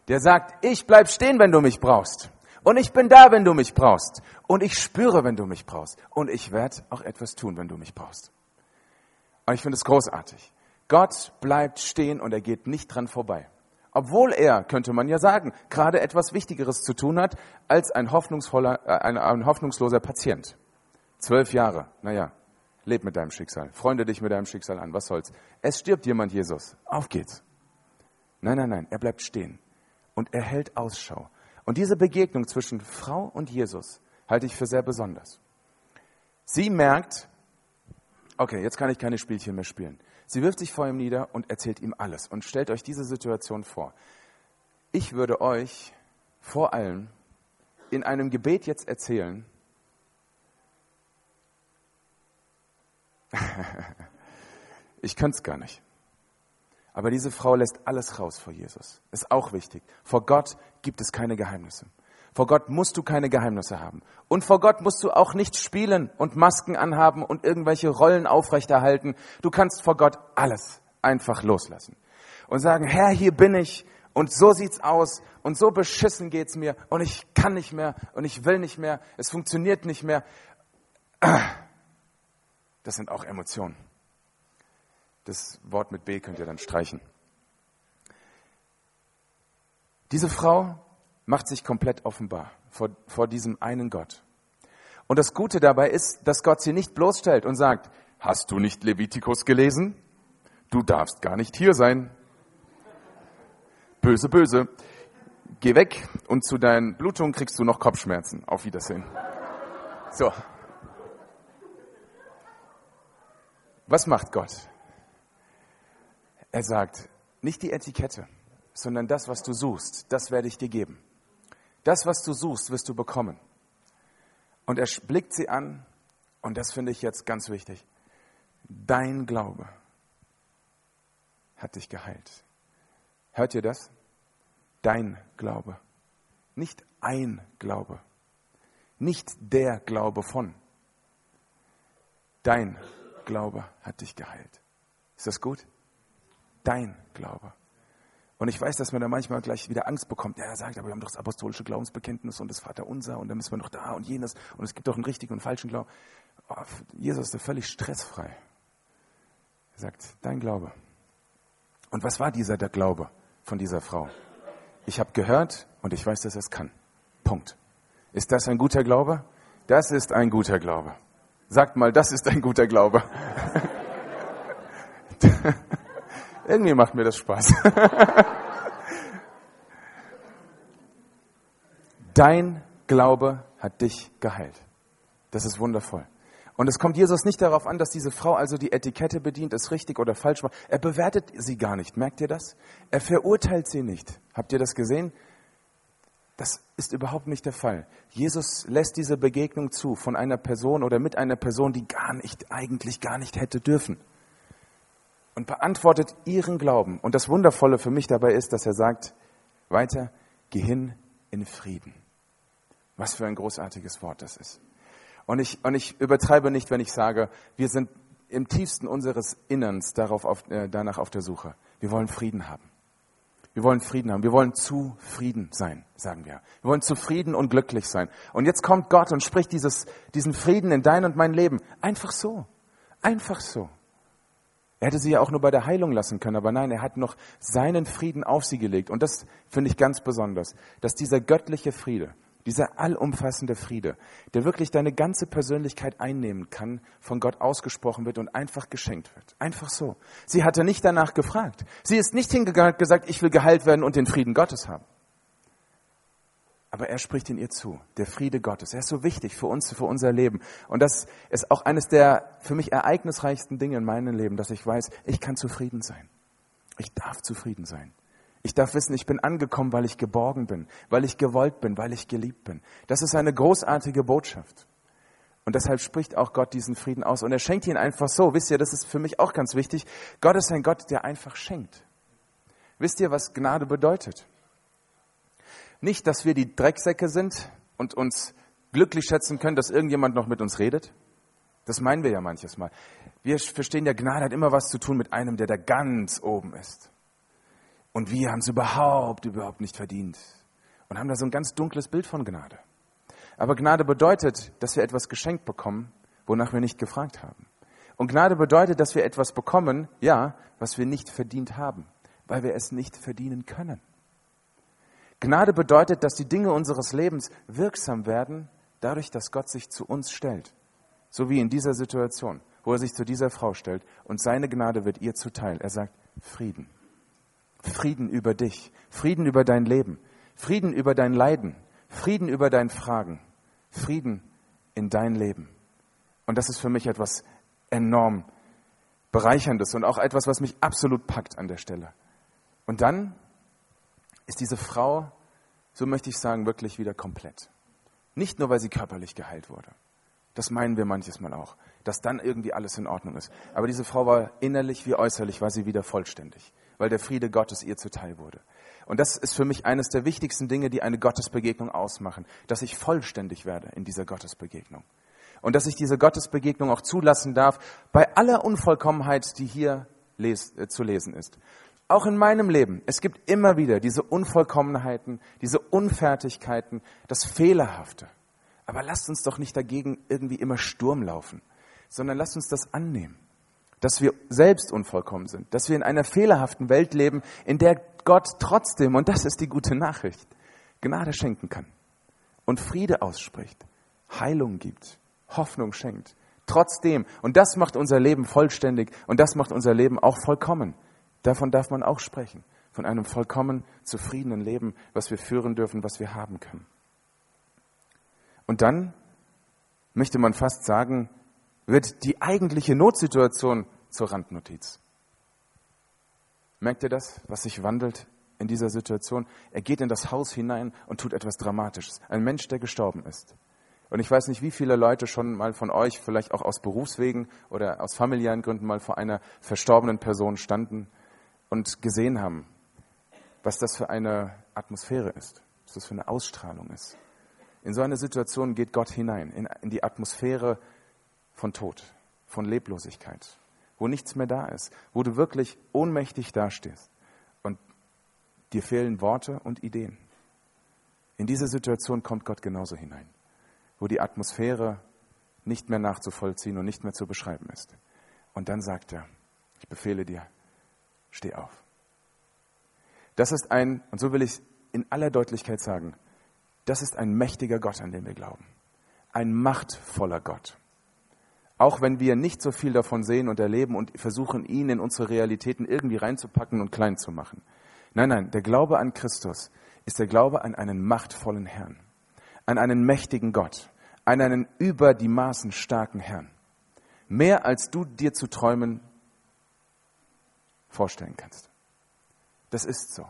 Speaker 1: der sagt, ich bleib stehen, wenn du mich brauchst. Und ich bin da, wenn du mich brauchst. Und ich spüre, wenn du mich brauchst. Und ich werde auch etwas tun, wenn du mich brauchst. Und ich finde es großartig. Gott bleibt stehen und er geht nicht dran vorbei. Obwohl er, könnte man ja sagen, gerade etwas Wichtigeres zu tun hat als ein, hoffnungsvoller, äh, ein, ein hoffnungsloser Patient. Zwölf Jahre, naja, leb mit deinem Schicksal. Freunde dich mit deinem Schicksal an, was soll's. Es stirbt jemand, Jesus. Auf geht's. Nein, nein, nein, er bleibt stehen und er hält Ausschau. Und diese Begegnung zwischen Frau und Jesus Halte ich für sehr besonders. Sie merkt, okay, jetzt kann ich keine Spielchen mehr spielen. Sie wirft sich vor ihm nieder und erzählt ihm alles. Und stellt euch diese Situation vor. Ich würde euch vor allem in einem Gebet jetzt erzählen, (laughs) ich könnte es gar nicht. Aber diese Frau lässt alles raus vor Jesus. Ist auch wichtig. Vor Gott gibt es keine Geheimnisse. Vor Gott musst du keine Geheimnisse haben. Und vor Gott musst du auch nicht spielen und Masken anhaben und irgendwelche Rollen aufrechterhalten. Du kannst vor Gott alles einfach loslassen. Und sagen, Herr, hier bin ich und so sieht's aus und so beschissen geht's mir und ich kann nicht mehr und ich will nicht mehr. Es funktioniert nicht mehr. Das sind auch Emotionen. Das Wort mit B könnt ihr dann streichen. Diese Frau macht sich komplett offenbar vor, vor diesem einen Gott. Und das Gute dabei ist, dass Gott sie nicht bloßstellt und sagt, hast du nicht Levitikus gelesen? Du darfst gar nicht hier sein. Böse, böse. Geh weg und zu deinen Blutungen kriegst du noch Kopfschmerzen. Auf Wiedersehen. So. Was macht Gott? Er sagt, nicht die Etikette, sondern das, was du suchst, das werde ich dir geben. Das, was du suchst, wirst du bekommen. Und er blickt sie an, und das finde ich jetzt ganz wichtig. Dein Glaube hat dich geheilt. Hört ihr das? Dein Glaube. Nicht ein Glaube. Nicht der Glaube von. Dein Glaube hat dich geheilt. Ist das gut? dein Glaube. Und ich weiß, dass man da manchmal gleich wieder Angst bekommt. Ja, er sagt, aber wir haben doch das apostolische Glaubensbekenntnis und das Vaterunser und dann müssen wir noch da und jenes und es gibt doch einen richtigen und falschen Glauben. Oh, Jesus ist da völlig stressfrei. Er sagt, dein Glaube. Und was war dieser der Glaube von dieser Frau? Ich habe gehört und ich weiß, dass er es kann. Punkt. Ist das ein guter Glaube? Das ist ein guter Glaube. Sagt mal, das ist ein guter Glaube. (laughs) (laughs) Irgendwie macht mir das Spaß. (laughs) Dein Glaube hat dich geheilt. Das ist wundervoll. Und es kommt Jesus nicht darauf an, dass diese Frau also die Etikette bedient, es richtig oder falsch macht. Er bewertet sie gar nicht. Merkt ihr das? Er verurteilt sie nicht. Habt ihr das gesehen? Das ist überhaupt nicht der Fall. Jesus lässt diese Begegnung zu von einer Person oder mit einer Person, die gar nicht, eigentlich gar nicht hätte dürfen und beantwortet ihren Glauben. Und das Wundervolle für mich dabei ist, dass er sagt, weiter, geh hin in Frieden. Was für ein großartiges Wort das ist. Und ich, und ich übertreibe nicht, wenn ich sage, wir sind im tiefsten unseres Innerns darauf auf, äh, danach auf der Suche. Wir wollen Frieden haben. Wir wollen Frieden haben. Wir wollen zufrieden sein, sagen wir. Wir wollen zufrieden und glücklich sein. Und jetzt kommt Gott und spricht dieses, diesen Frieden in dein und mein Leben. Einfach so. Einfach so. Er hätte sie ja auch nur bei der Heilung lassen können, aber nein, er hat noch seinen Frieden auf sie gelegt. Und das finde ich ganz besonders, dass dieser göttliche Friede, dieser allumfassende Friede, der wirklich deine ganze Persönlichkeit einnehmen kann, von Gott ausgesprochen wird und einfach geschenkt wird. Einfach so. Sie hatte nicht danach gefragt. Sie ist nicht hingegangen und gesagt, ich will geheilt werden und den Frieden Gottes haben. Aber er spricht in ihr zu, der Friede Gottes. Er ist so wichtig für uns, für unser Leben. Und das ist auch eines der für mich ereignisreichsten Dinge in meinem Leben, dass ich weiß, ich kann zufrieden sein. Ich darf zufrieden sein. Ich darf wissen, ich bin angekommen, weil ich geborgen bin, weil ich gewollt bin, weil ich geliebt bin. Das ist eine großartige Botschaft. Und deshalb spricht auch Gott diesen Frieden aus. Und er schenkt ihn einfach so. Wisst ihr, das ist für mich auch ganz wichtig. Gott ist ein Gott, der einfach schenkt. Wisst ihr, was Gnade bedeutet? Nicht, dass wir die Drecksäcke sind und uns glücklich schätzen können, dass irgendjemand noch mit uns redet. Das meinen wir ja manches Mal. Wir verstehen, der Gnade hat immer was zu tun mit einem, der da ganz oben ist. Und wir haben es überhaupt, überhaupt nicht verdient. Und haben da so ein ganz dunkles Bild von Gnade. Aber Gnade bedeutet, dass wir etwas geschenkt bekommen, wonach wir nicht gefragt haben. Und Gnade bedeutet, dass wir etwas bekommen, ja, was wir nicht verdient haben, weil wir es nicht verdienen können. Gnade bedeutet, dass die Dinge unseres Lebens wirksam werden, dadurch, dass Gott sich zu uns stellt. So wie in dieser Situation, wo er sich zu dieser Frau stellt und seine Gnade wird ihr zuteil. Er sagt Frieden. Frieden über dich, Frieden über dein Leben, Frieden über dein Leiden, Frieden über dein Fragen, Frieden in dein Leben. Und das ist für mich etwas enorm bereicherndes und auch etwas, was mich absolut packt an der Stelle. Und dann ist diese Frau, so möchte ich sagen, wirklich wieder komplett. Nicht nur, weil sie körperlich geheilt wurde. Das meinen wir manches Mal auch, dass dann irgendwie alles in Ordnung ist. Aber diese Frau war innerlich wie äußerlich, war sie wieder vollständig, weil der Friede Gottes ihr zuteil wurde. Und das ist für mich eines der wichtigsten Dinge, die eine Gottesbegegnung ausmachen, dass ich vollständig werde in dieser Gottesbegegnung. Und dass ich diese Gottesbegegnung auch zulassen darf, bei aller Unvollkommenheit, die hier les äh, zu lesen ist. Auch in meinem Leben. Es gibt immer wieder diese Unvollkommenheiten, diese Unfertigkeiten, das Fehlerhafte. Aber lasst uns doch nicht dagegen irgendwie immer Sturm laufen, sondern lasst uns das annehmen, dass wir selbst unvollkommen sind, dass wir in einer fehlerhaften Welt leben, in der Gott trotzdem, und das ist die gute Nachricht, Gnade schenken kann und Friede ausspricht, Heilung gibt, Hoffnung schenkt. Trotzdem, und das macht unser Leben vollständig und das macht unser Leben auch vollkommen. Davon darf man auch sprechen, von einem vollkommen zufriedenen Leben, was wir führen dürfen, was wir haben können. Und dann möchte man fast sagen, wird die eigentliche Notsituation zur Randnotiz. Merkt ihr das, was sich wandelt in dieser Situation? Er geht in das Haus hinein und tut etwas Dramatisches. Ein Mensch, der gestorben ist. Und ich weiß nicht, wie viele Leute schon mal von euch, vielleicht auch aus Berufswegen oder aus familiären Gründen mal vor einer verstorbenen Person standen und gesehen haben, was das für eine Atmosphäre ist, was das für eine Ausstrahlung ist. In so eine Situation geht Gott hinein, in, in die Atmosphäre von Tod, von Leblosigkeit, wo nichts mehr da ist, wo du wirklich ohnmächtig dastehst und dir fehlen Worte und Ideen. In diese Situation kommt Gott genauso hinein, wo die Atmosphäre nicht mehr nachzuvollziehen und nicht mehr zu beschreiben ist. Und dann sagt er, ich befehle dir, steh auf. Das ist ein, und so will ich in aller Deutlichkeit sagen, das ist ein mächtiger Gott, an den wir glauben. Ein machtvoller Gott. Auch wenn wir nicht so viel davon sehen und erleben und versuchen, ihn in unsere Realitäten irgendwie reinzupacken und klein zu machen. Nein, nein, der Glaube an Christus ist der Glaube an einen machtvollen Herrn, an einen mächtigen Gott, an einen über die Maßen starken Herrn. Mehr als du dir zu träumen vorstellen kannst. Das ist so.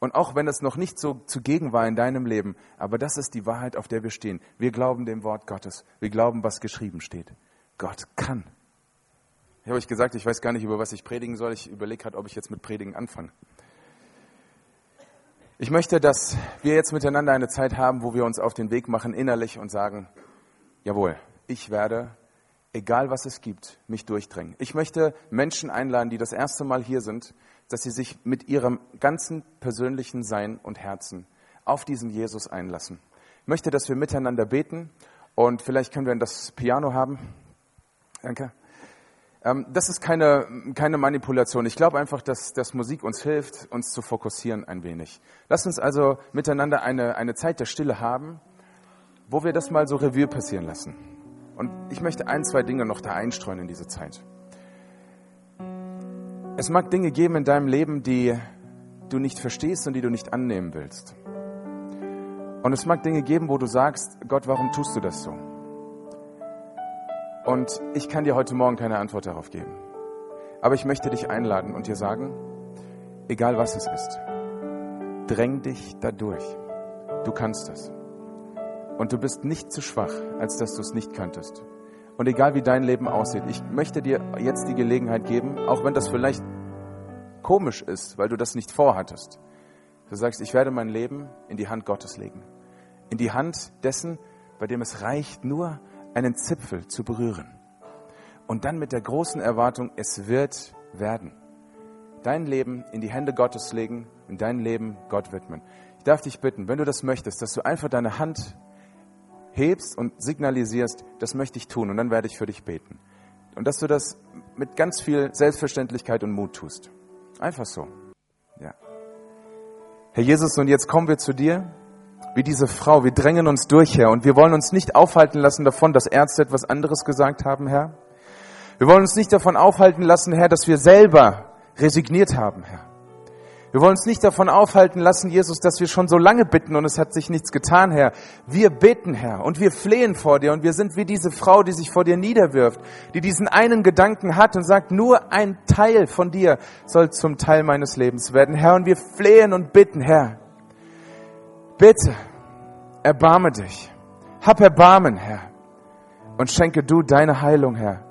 Speaker 1: Und auch wenn es noch nicht so zugegen war in deinem Leben, aber das ist die Wahrheit, auf der wir stehen. Wir glauben dem Wort Gottes. Wir glauben, was geschrieben steht. Gott kann. Ich habe euch gesagt, ich weiß gar nicht, über was ich predigen soll. Ich überlege gerade, ob ich jetzt mit Predigen anfange. Ich möchte, dass wir jetzt miteinander eine Zeit haben, wo wir uns auf den Weg machen innerlich und sagen, jawohl, ich werde, egal was es gibt, mich durchdrängen. Ich möchte Menschen einladen, die das erste Mal hier sind, dass sie sich mit ihrem ganzen persönlichen Sein und Herzen auf diesen Jesus einlassen. Ich möchte, dass wir miteinander beten und vielleicht können wir das Piano haben. Danke. Ähm, das ist keine, keine Manipulation. Ich glaube einfach, dass, dass Musik uns hilft, uns zu fokussieren ein wenig. Lass uns also miteinander eine, eine Zeit der Stille haben, wo wir das mal so Revue passieren lassen. Und ich möchte ein, zwei Dinge noch da einstreuen in diese Zeit. Es mag Dinge geben in deinem Leben, die du nicht verstehst und die du nicht annehmen willst. Und es mag Dinge geben, wo du sagst, Gott, warum tust du das so? Und ich kann dir heute Morgen keine Antwort darauf geben. Aber ich möchte dich einladen und dir sagen, egal was es ist, dräng dich dadurch. Du kannst es. Und du bist nicht zu schwach, als dass du es nicht könntest. Und egal wie dein Leben aussieht, ich möchte dir jetzt die Gelegenheit geben, auch wenn das vielleicht komisch ist, weil du das nicht vorhattest. Du sagst, ich werde mein Leben in die Hand Gottes legen. In die Hand dessen, bei dem es reicht, nur einen Zipfel zu berühren. Und dann mit der großen Erwartung, es wird werden. Dein Leben in die Hände Gottes legen und dein Leben Gott widmen. Ich darf dich bitten, wenn du das möchtest, dass du einfach deine Hand hebst und signalisierst, das möchte ich tun und dann werde ich für dich beten. Und dass du das mit ganz viel Selbstverständlichkeit und Mut tust. Einfach so. Ja. Herr Jesus, und jetzt kommen wir zu dir, wie diese Frau. Wir drängen uns durch, Herr, und wir wollen uns nicht aufhalten lassen davon, dass Ärzte etwas anderes gesagt haben, Herr. Wir wollen uns nicht davon aufhalten lassen, Herr, dass wir selber resigniert haben, Herr. Wir wollen uns nicht davon aufhalten lassen, Jesus, dass wir schon so lange bitten und es hat sich nichts getan, Herr. Wir beten, Herr, und wir flehen vor dir und wir sind wie diese Frau, die sich vor dir niederwirft, die diesen einen Gedanken hat und sagt, nur ein Teil von dir soll zum Teil meines Lebens werden, Herr. Und wir flehen und bitten, Herr. Bitte, erbarme dich. Hab Erbarmen, Herr. Und schenke du deine Heilung, Herr.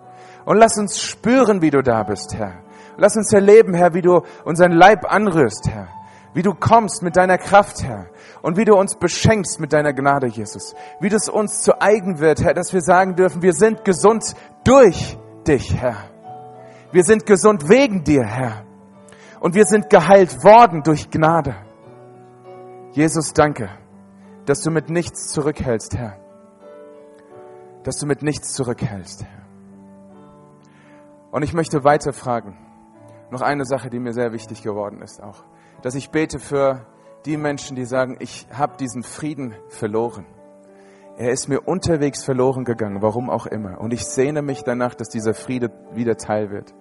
Speaker 1: Und lass uns spüren, wie du da bist, Herr. Lass uns erleben, Herr, wie du unseren Leib anrührst, Herr. Wie du kommst mit deiner Kraft, Herr. Und wie du uns beschenkst mit deiner Gnade, Jesus. Wie das uns zu eigen wird, Herr, dass wir sagen dürfen, wir sind gesund durch dich, Herr. Wir sind gesund wegen dir, Herr. Und wir sind geheilt worden durch Gnade. Jesus, danke, dass du mit nichts zurückhältst, Herr. Dass du mit nichts zurückhältst, Herr. Und ich möchte weiter fragen noch eine Sache, die mir sehr wichtig geworden ist auch. Dass ich bete für die Menschen, die sagen, ich habe diesen Frieden verloren. Er ist mir unterwegs verloren gegangen, warum auch immer. Und ich sehne mich danach, dass dieser Friede wieder Teil wird.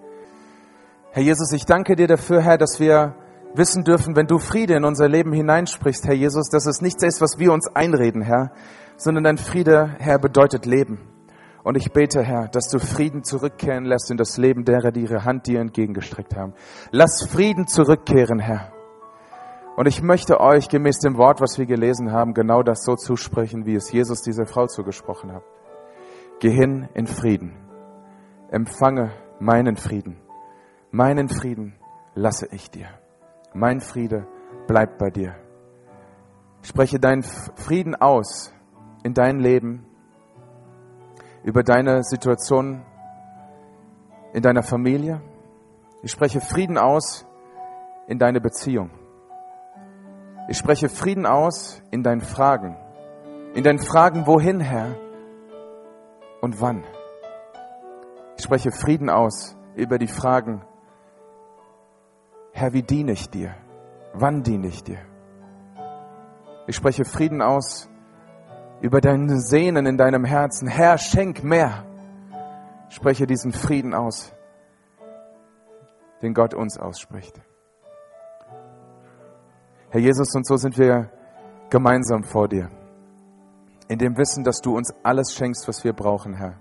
Speaker 1: Herr Jesus, ich danke dir dafür, Herr, dass wir wissen dürfen, wenn du Friede in unser Leben hineinsprichst, Herr Jesus, dass es nichts ist, was wir uns einreden, Herr, sondern dein Friede, Herr, bedeutet Leben. Und ich bete, Herr, dass du Frieden zurückkehren lässt in das Leben derer, die ihre Hand dir entgegengestreckt haben. Lass Frieden zurückkehren, Herr. Und ich möchte euch gemäß dem Wort, was wir gelesen haben, genau das so zusprechen, wie es Jesus dieser Frau zugesprochen hat. Geh hin in Frieden. Empfange meinen Frieden. Meinen Frieden lasse ich dir. Mein Friede bleibt bei dir. spreche deinen Frieden aus in dein Leben, über deine Situation in deiner Familie. Ich spreche Frieden aus in deine Beziehung. Ich spreche Frieden aus in deinen Fragen. In deinen Fragen, wohin, Herr? Und wann? Ich spreche Frieden aus über die Fragen, Herr, wie diene ich dir? Wann diene ich dir? Ich spreche Frieden aus über deine Sehnen in deinem Herzen. Herr, schenk mehr. Spreche diesen Frieden aus, den Gott uns ausspricht. Herr Jesus, und so sind wir gemeinsam vor dir, in dem Wissen, dass du uns alles schenkst, was wir brauchen, Herr.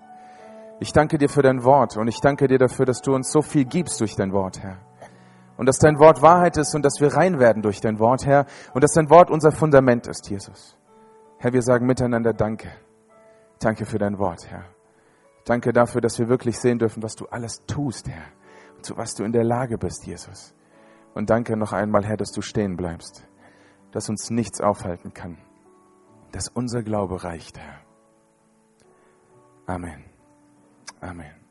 Speaker 1: Ich danke dir für dein Wort und ich danke dir dafür, dass du uns so viel gibst durch dein Wort, Herr. Und dass dein Wort Wahrheit ist und dass wir rein werden durch dein Wort, Herr. Und dass dein Wort unser Fundament ist, Jesus. Herr, wir sagen miteinander Danke. Danke für dein Wort, Herr. Danke dafür, dass wir wirklich sehen dürfen, was du alles tust, Herr. Und zu was du in der Lage bist, Jesus. Und danke noch einmal, Herr, dass du stehen bleibst. Dass uns nichts aufhalten kann. Dass unser Glaube reicht, Herr. Amen. Amen.